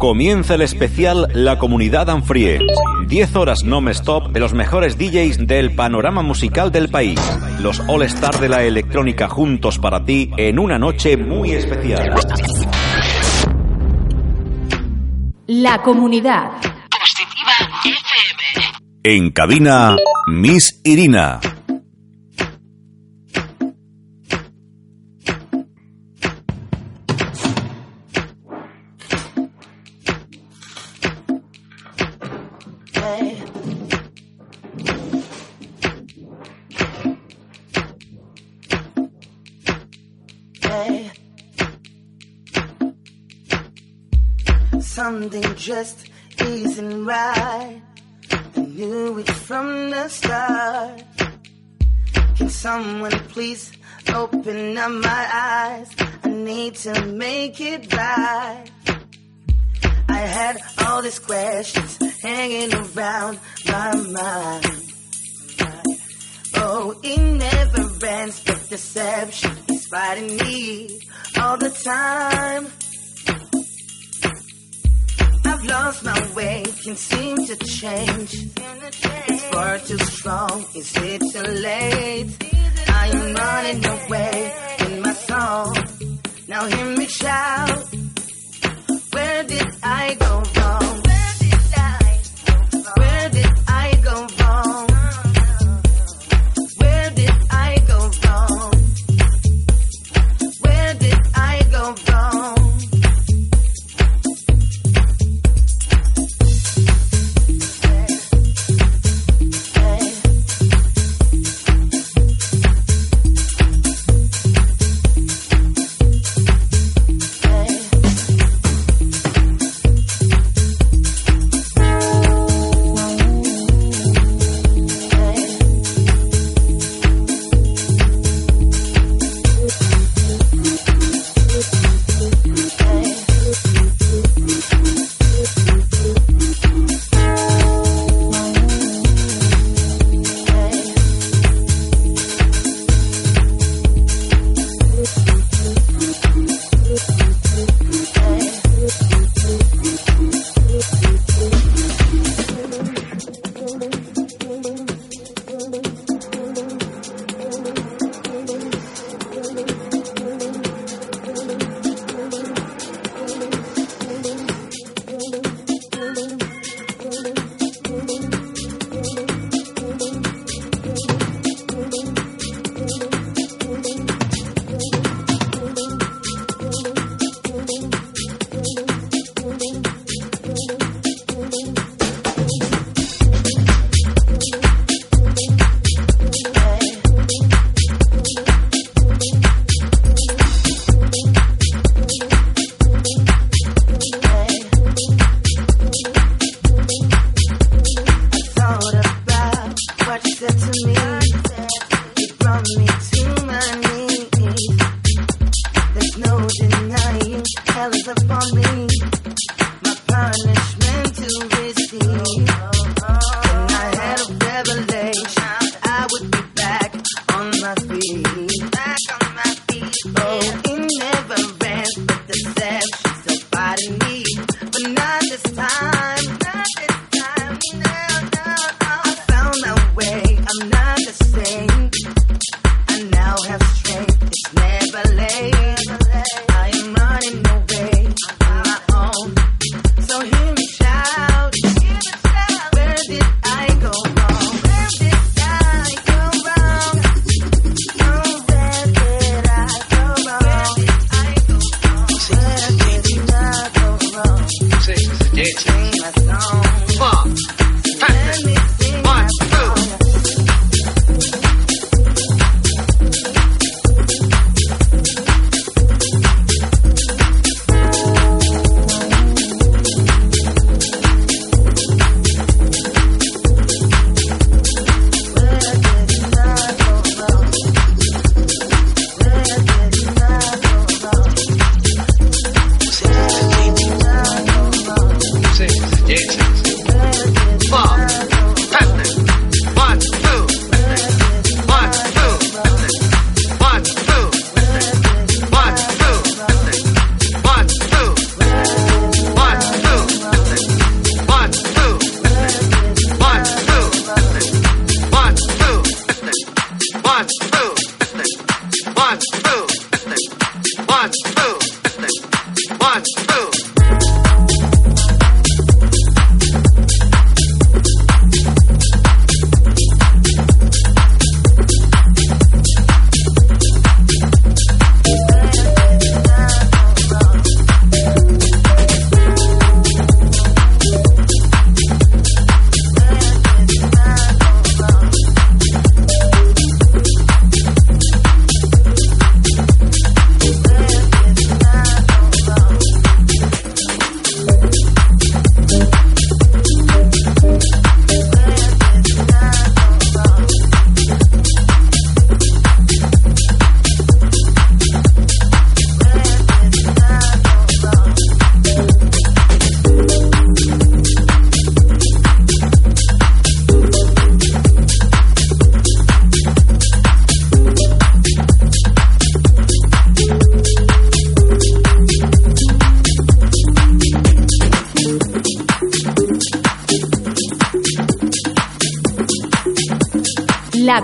Comienza el especial La Comunidad Anfrie. 10 horas non-stop de los mejores DJs del panorama musical del país. Los All Star de la electrónica juntos para ti en una noche muy especial. La Comunidad. Positiva FM. En cabina, Miss Irina. Just isn't right. I knew it from the start. Can someone please open up my eyes? I need to make it right. I had all these questions hanging around my mind. Oh, it never ends, but deception is fighting me all the time. I've lost my way, can't seem to change. It's far too strong, is it too late? I am running away in my song. Now hear me shout. Where did I go wrong? Where did I go wrong?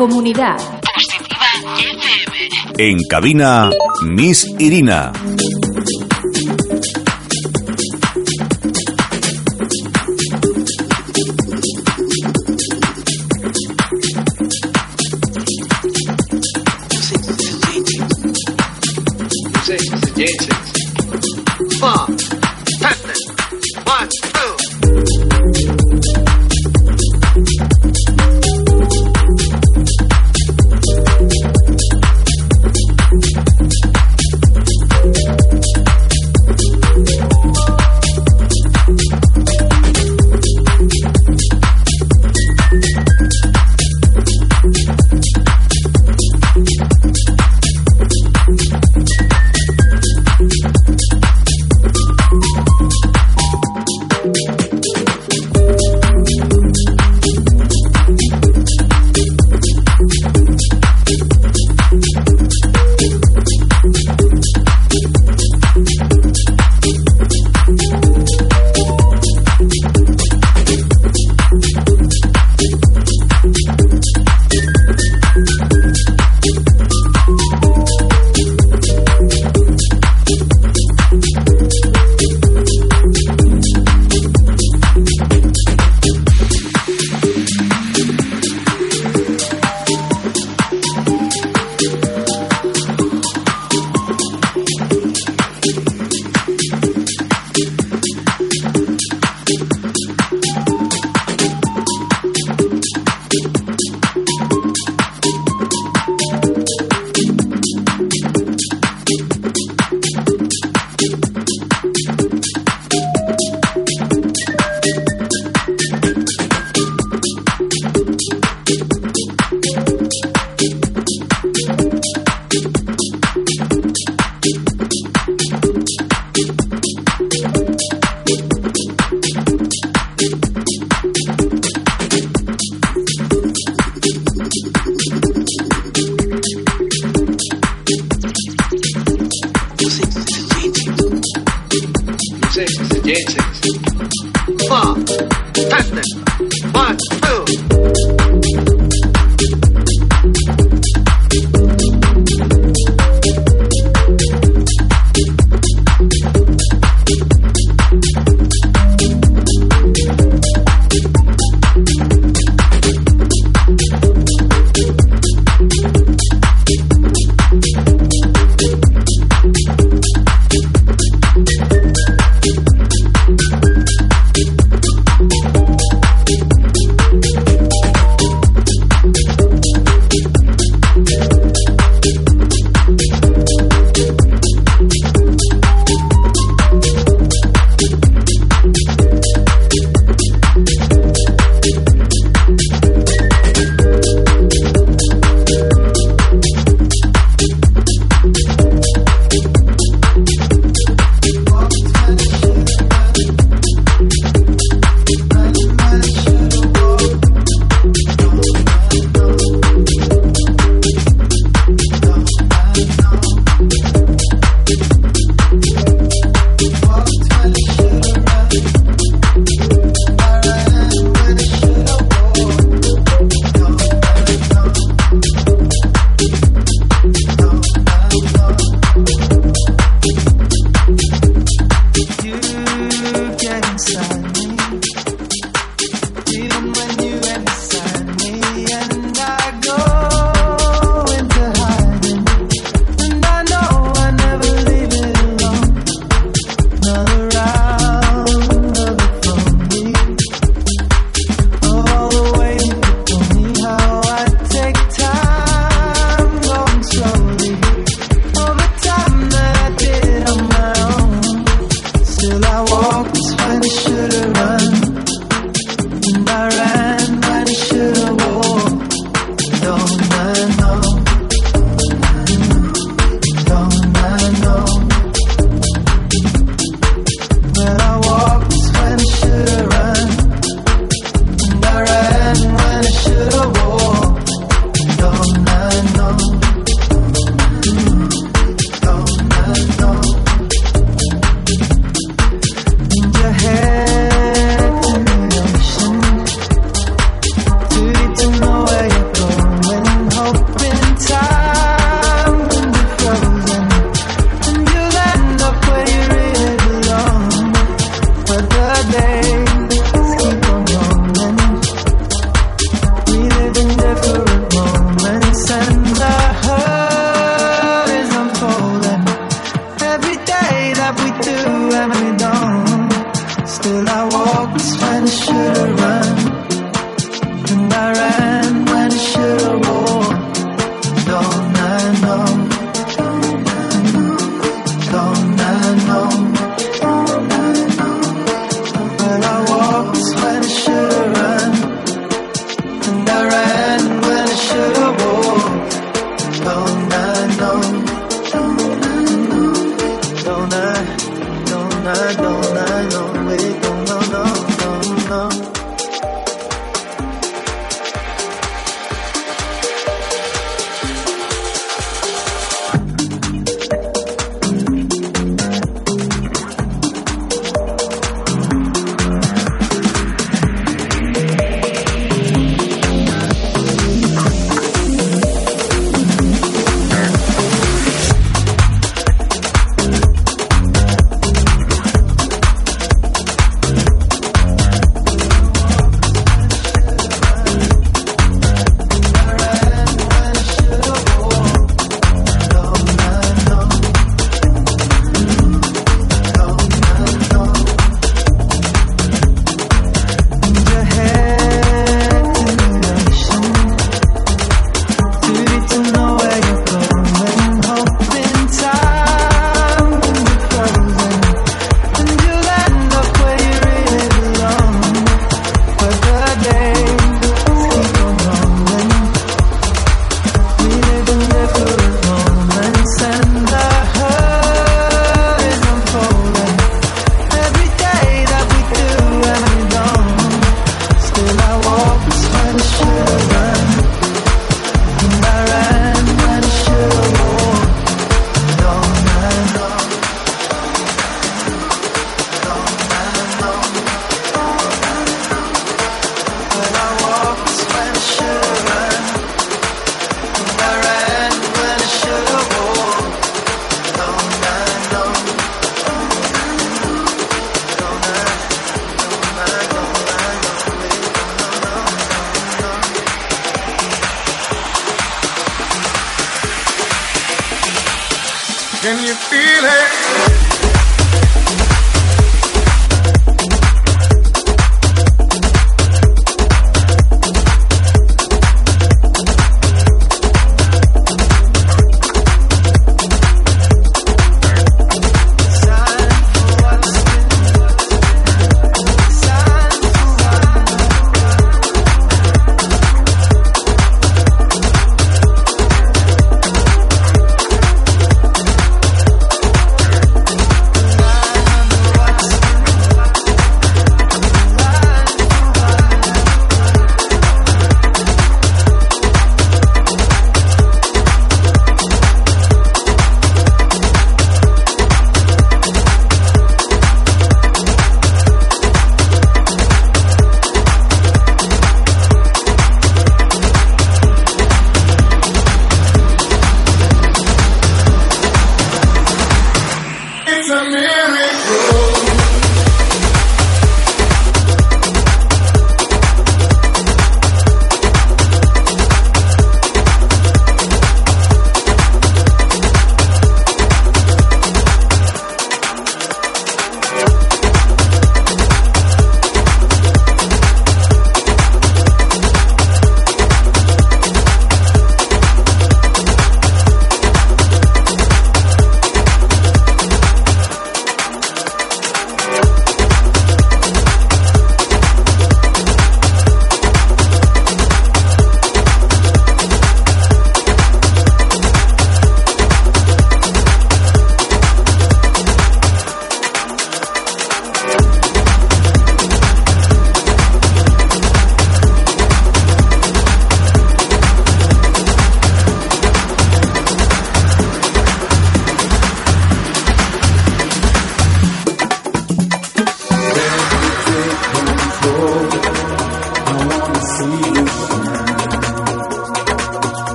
Comunidad. Positiva FM. En cabina, Miss Irina.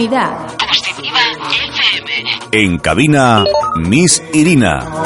Comunidad. En cabina, Miss Irina.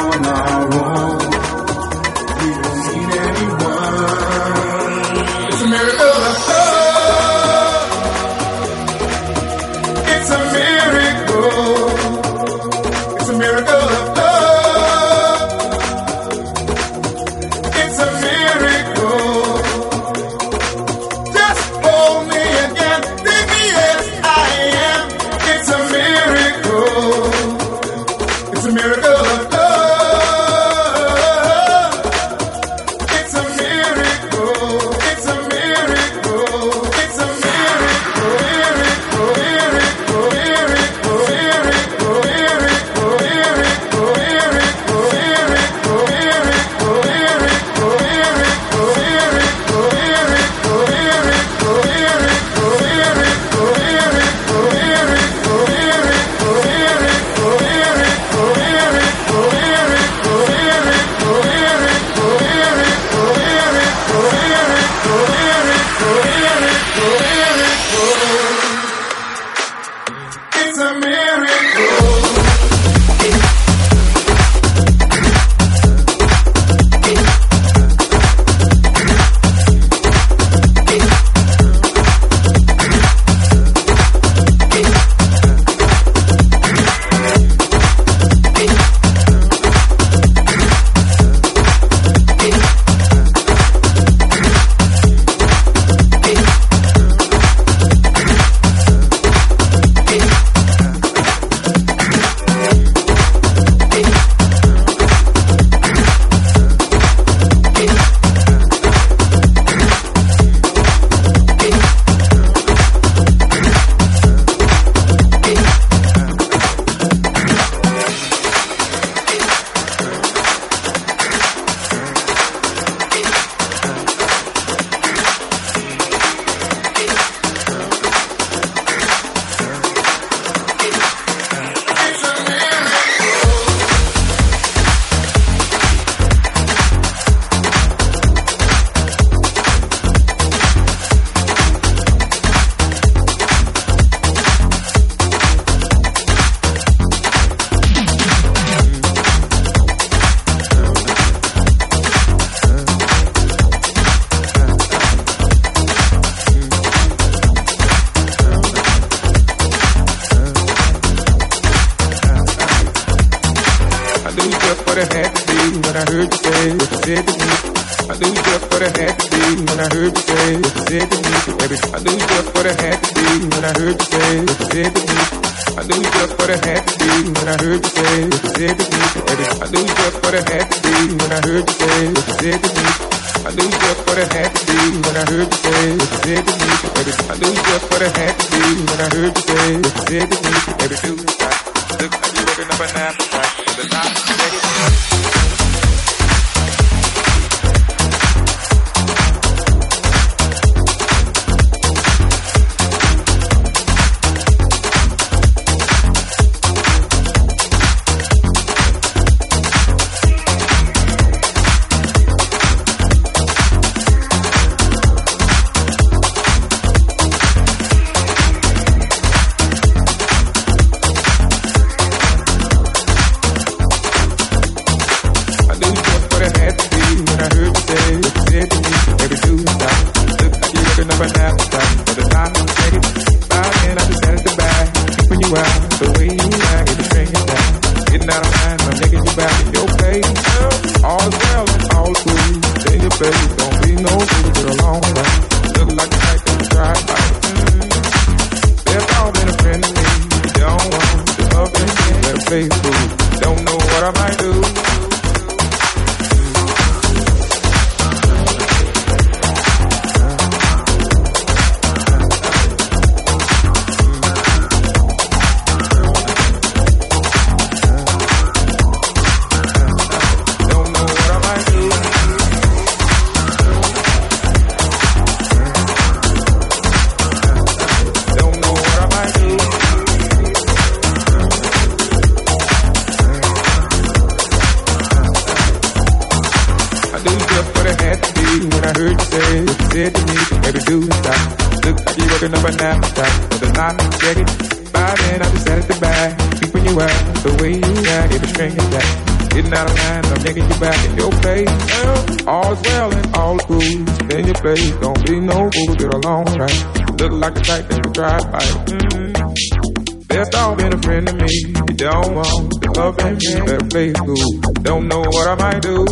Baby it. like a type that you drive by. all Best out been a friend to me. You don't want the love and me. Better play cool. Don't know what I might do.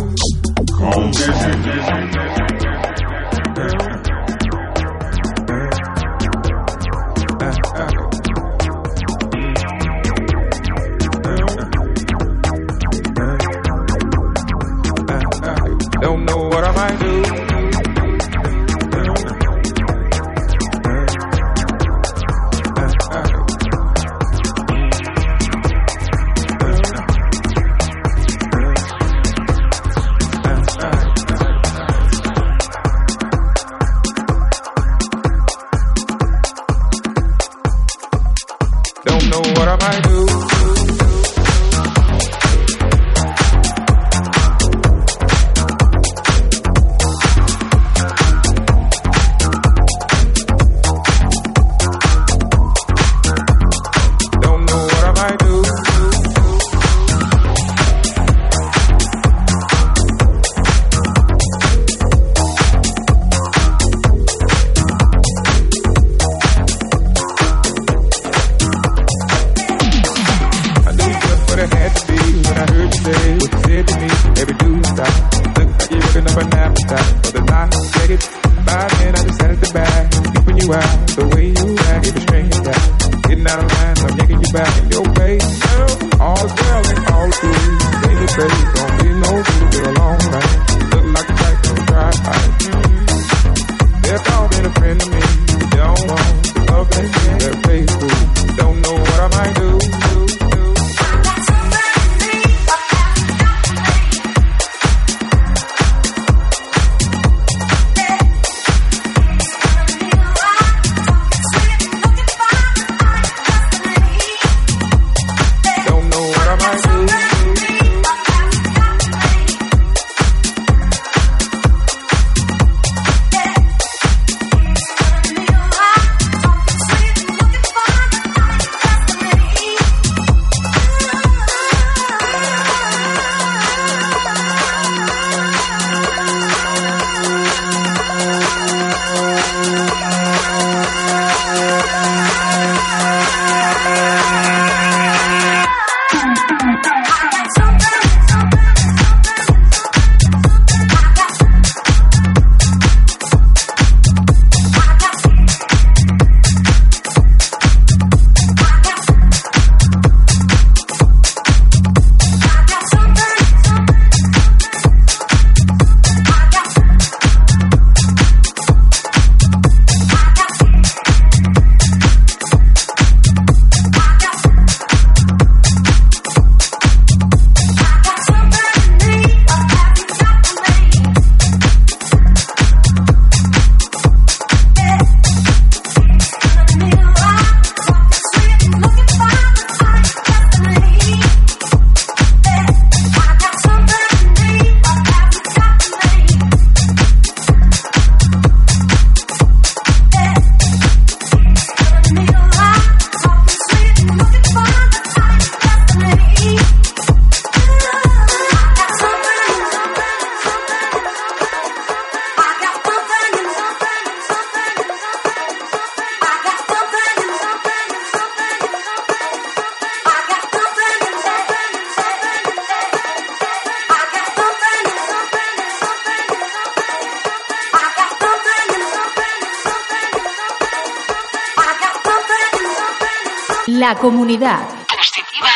La comunidad. Positiva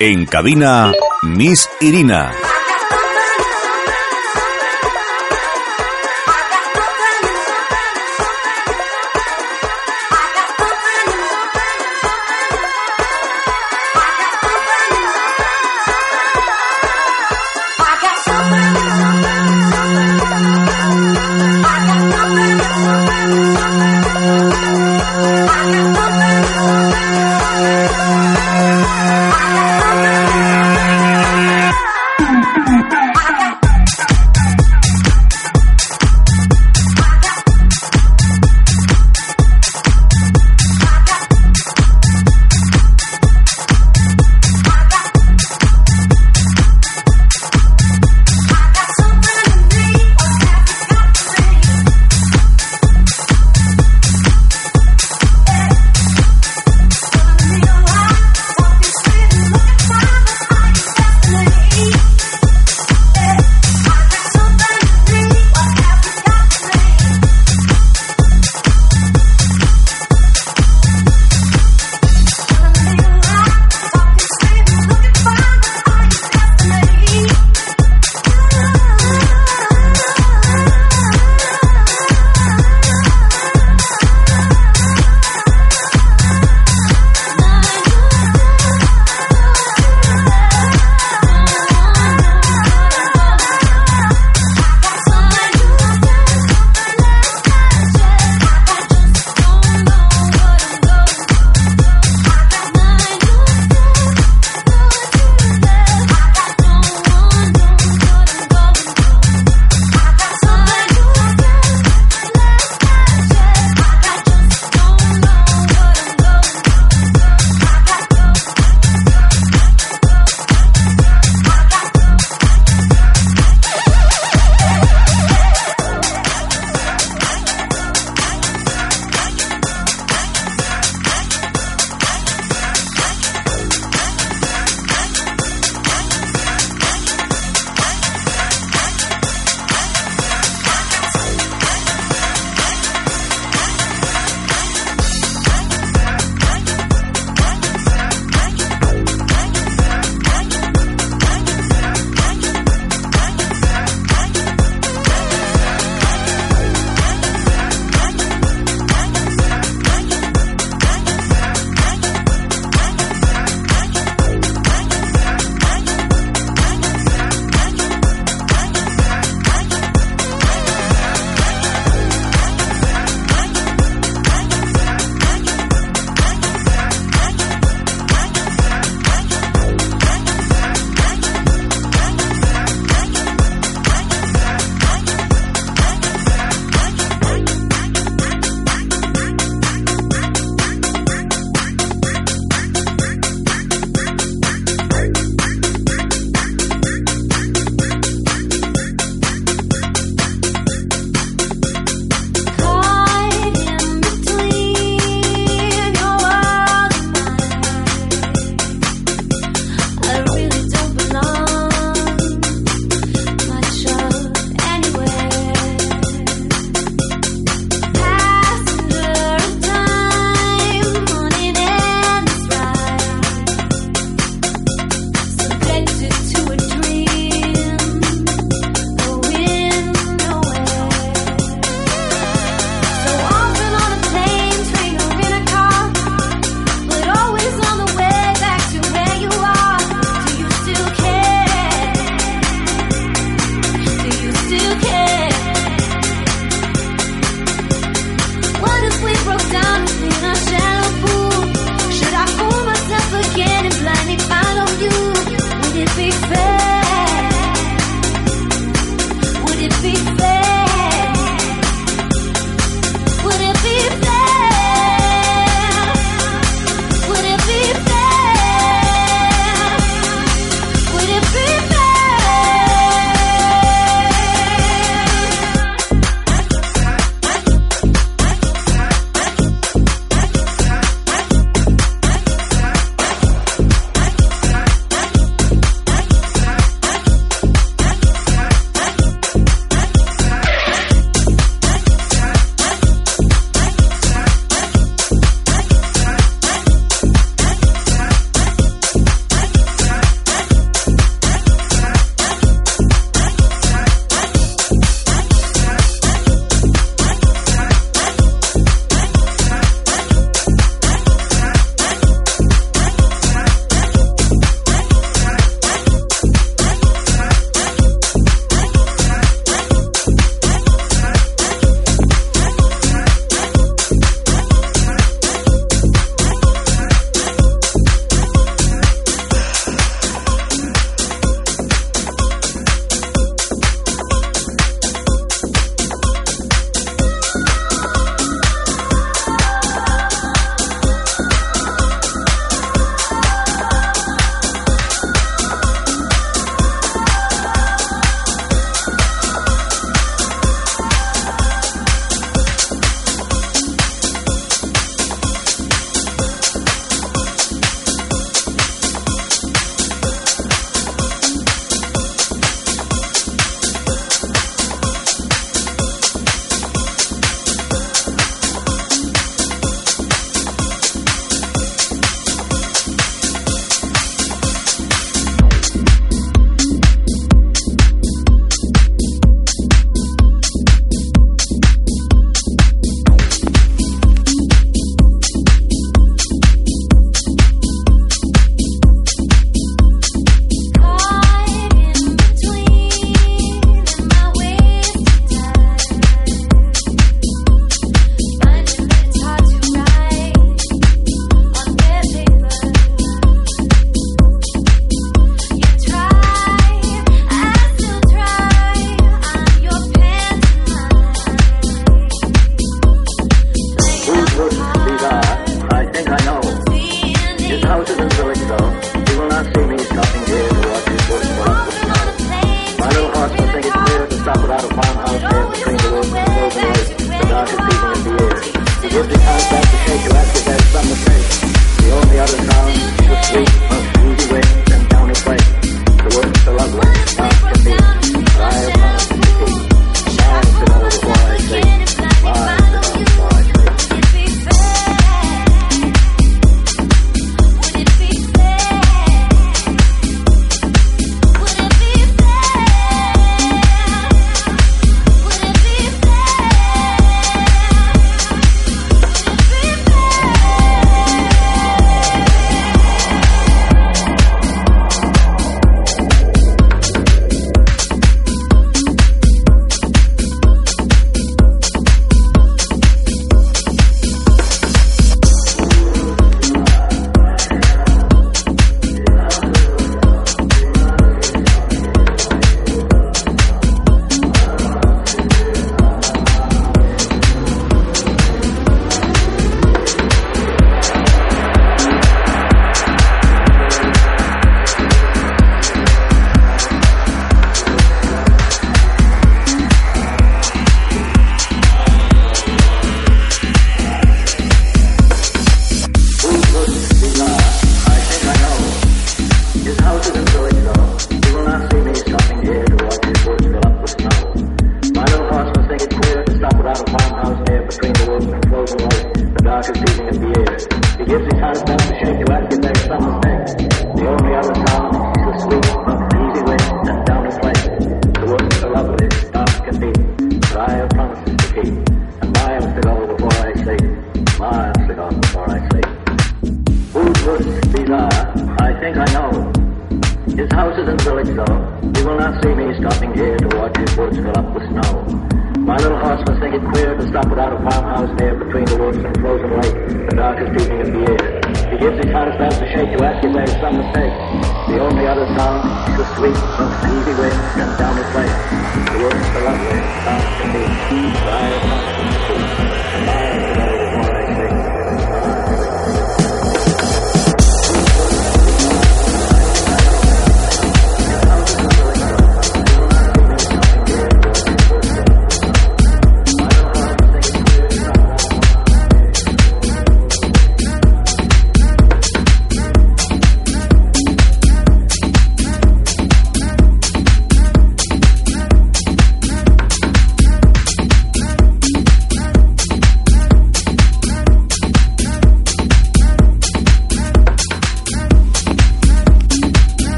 FM. En cabina, Miss Irina.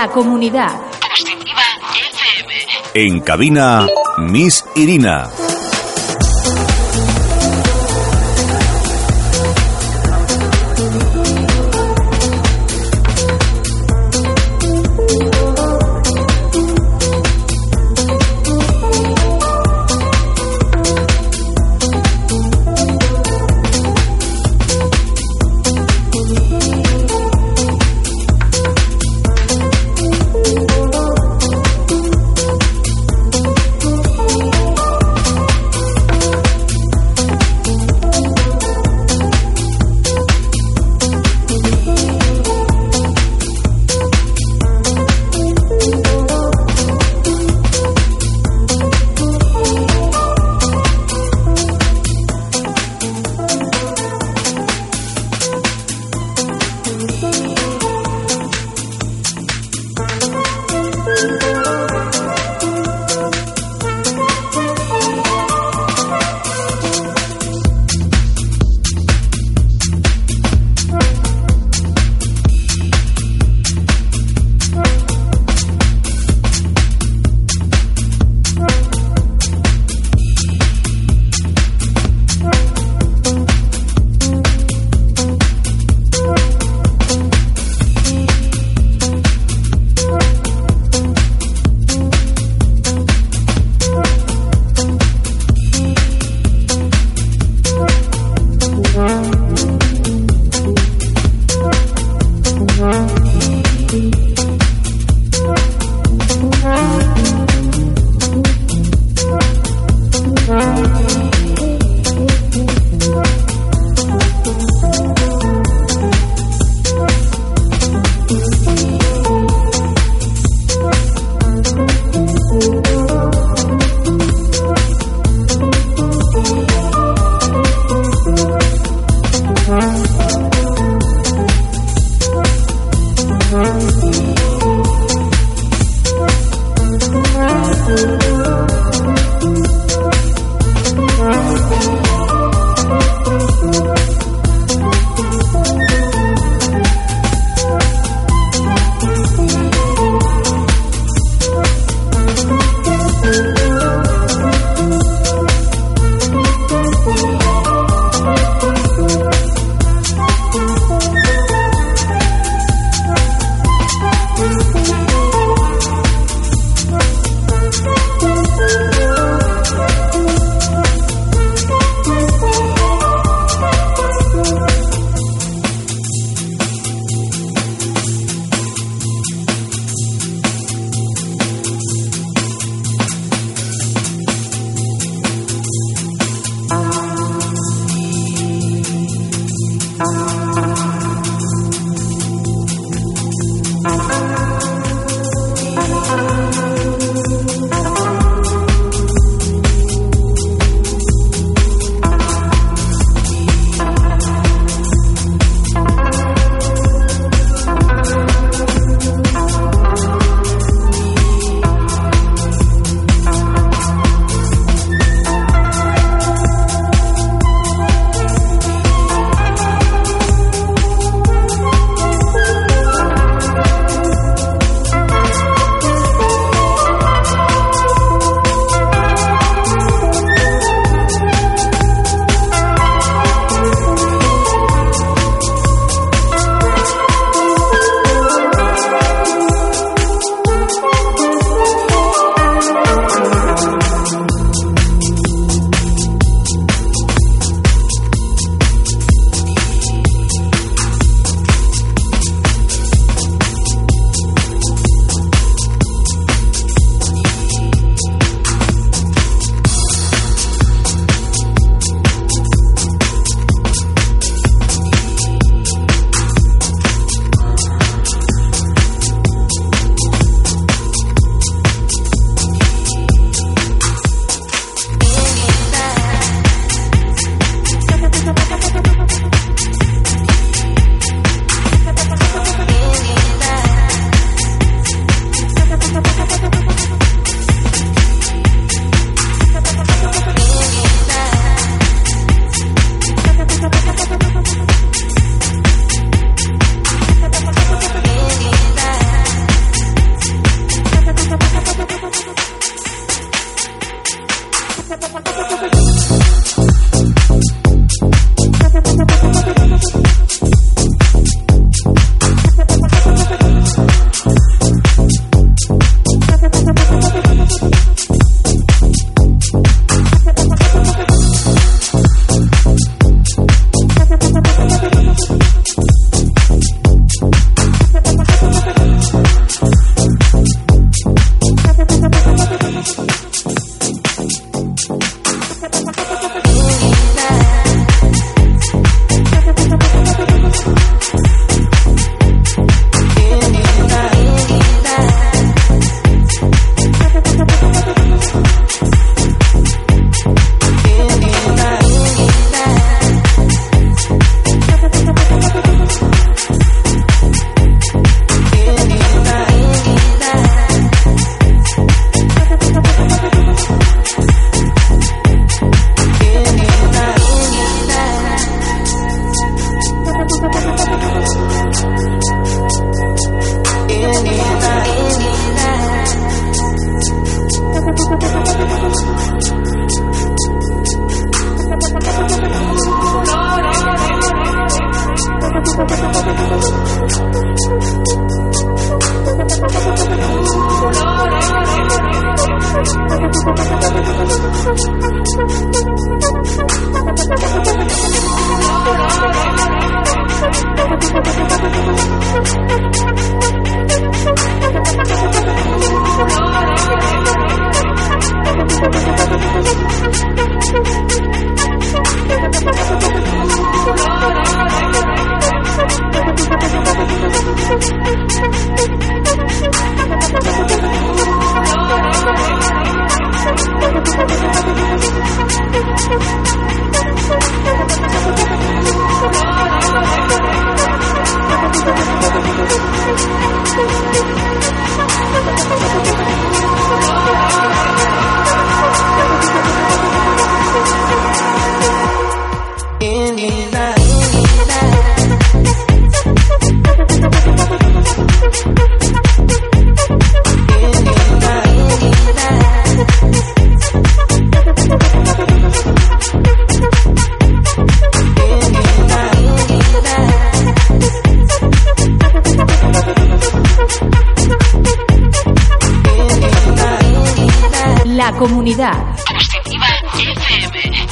La comunidad. Positiva FM. En cabina, Miss Irina.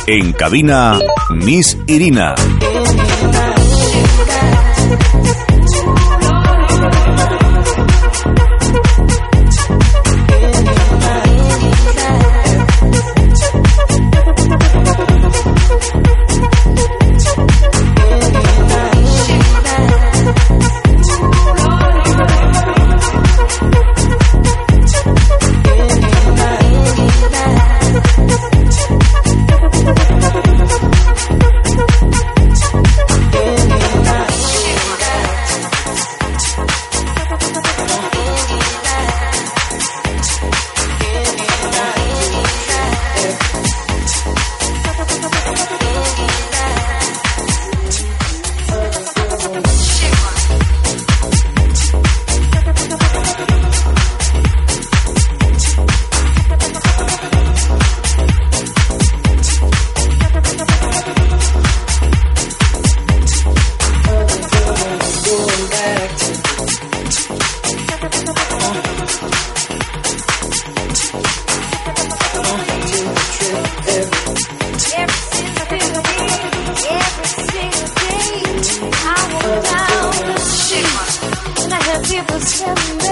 En cabina, Miss Irina. Remember.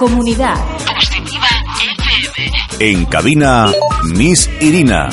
Comunidad. En cabina, Miss Irina.